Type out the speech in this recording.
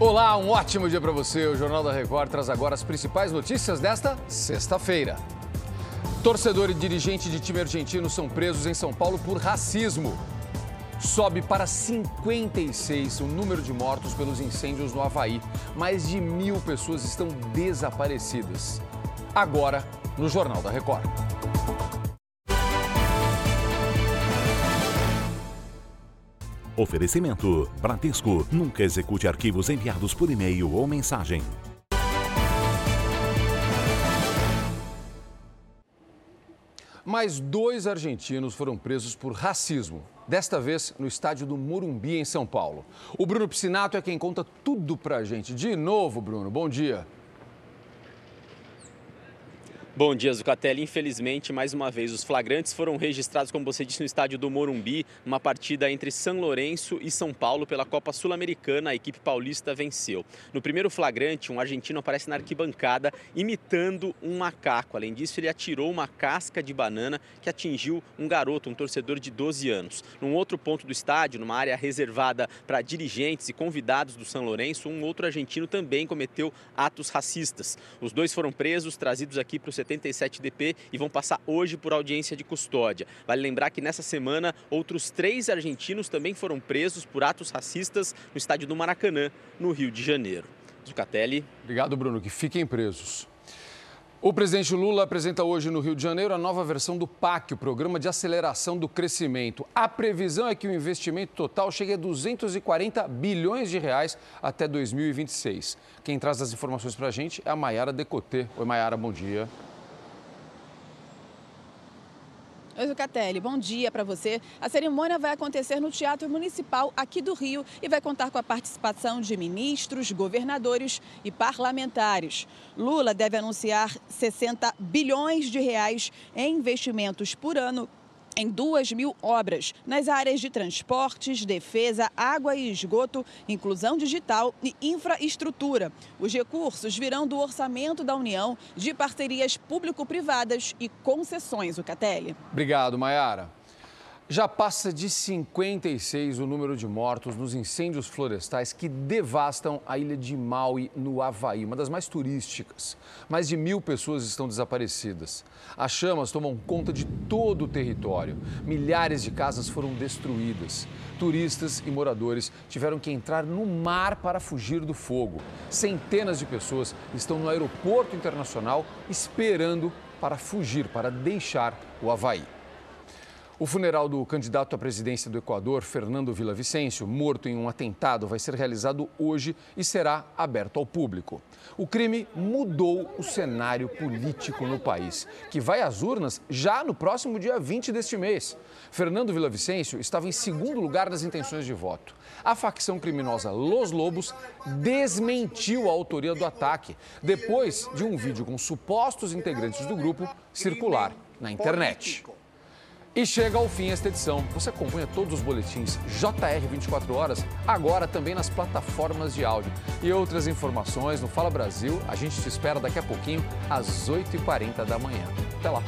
Olá, um ótimo dia para você. O Jornal da Record traz agora as principais notícias desta sexta-feira. Torcedor e dirigente de time argentino são presos em São Paulo por racismo. Sobe para 56 o número de mortos pelos incêndios no Havaí. Mais de mil pessoas estão desaparecidas. Agora, no Jornal da Record. Oferecimento: Bradesco. Nunca execute arquivos enviados por e-mail ou mensagem. Mais dois argentinos foram presos por racismo, desta vez no estádio do Morumbi, em São Paulo. O Bruno Piscinato é quem conta tudo pra gente. De novo, Bruno, bom dia. Bom dia, Zucatelli. Infelizmente, mais uma vez, os flagrantes foram registrados, como você disse, no estádio do Morumbi, numa partida entre São Lourenço e São Paulo pela Copa Sul-Americana. A equipe paulista venceu. No primeiro flagrante, um argentino aparece na arquibancada imitando um macaco. Além disso, ele atirou uma casca de banana que atingiu um garoto, um torcedor de 12 anos. Num outro ponto do estádio, numa área reservada para dirigentes e convidados do São Lourenço, um outro argentino também cometeu atos racistas. Os dois foram presos, trazidos aqui para o 77DP e vão passar hoje por audiência de custódia. Vale lembrar que nessa semana outros três argentinos também foram presos por atos racistas no estádio do Maracanã, no Rio de Janeiro. Zucatelli. Obrigado, Bruno. Que fiquem presos. O presidente Lula apresenta hoje no Rio de Janeiro a nova versão do PAC, o Programa de Aceleração do Crescimento. A previsão é que o investimento total chegue a 240 bilhões de reais até 2026. Quem traz as informações para a gente é a Maiara Decotê. Oi, Maiara, bom dia. Oi, Zucatelli, bom dia para você. A cerimônia vai acontecer no Teatro Municipal aqui do Rio e vai contar com a participação de ministros, governadores e parlamentares. Lula deve anunciar 60 bilhões de reais em investimentos por ano em duas mil obras nas áreas de transportes, defesa, água e esgoto, inclusão digital e infraestrutura. Os recursos virão do orçamento da União, de parcerias público-privadas e concessões, o Catelli. Obrigado, Mayara. Já passa de 56 o número de mortos nos incêndios florestais que devastam a ilha de Maui, no Havaí, uma das mais turísticas. Mais de mil pessoas estão desaparecidas. As chamas tomam conta de todo o território. Milhares de casas foram destruídas. Turistas e moradores tiveram que entrar no mar para fugir do fogo. Centenas de pessoas estão no aeroporto internacional esperando para fugir, para deixar o Havaí. O funeral do candidato à presidência do Equador, Fernando Villavicencio, morto em um atentado, vai ser realizado hoje e será aberto ao público. O crime mudou o cenário político no país, que vai às urnas já no próximo dia 20 deste mês. Fernando Villavicencio estava em segundo lugar nas intenções de voto. A facção criminosa Los Lobos desmentiu a autoria do ataque, depois de um vídeo com supostos integrantes do grupo circular na internet. E chega ao fim esta edição. Você acompanha todos os boletins JR 24 horas, agora também nas plataformas de áudio. E outras informações no Fala Brasil, a gente te espera daqui a pouquinho, às 8h40 da manhã. Até lá!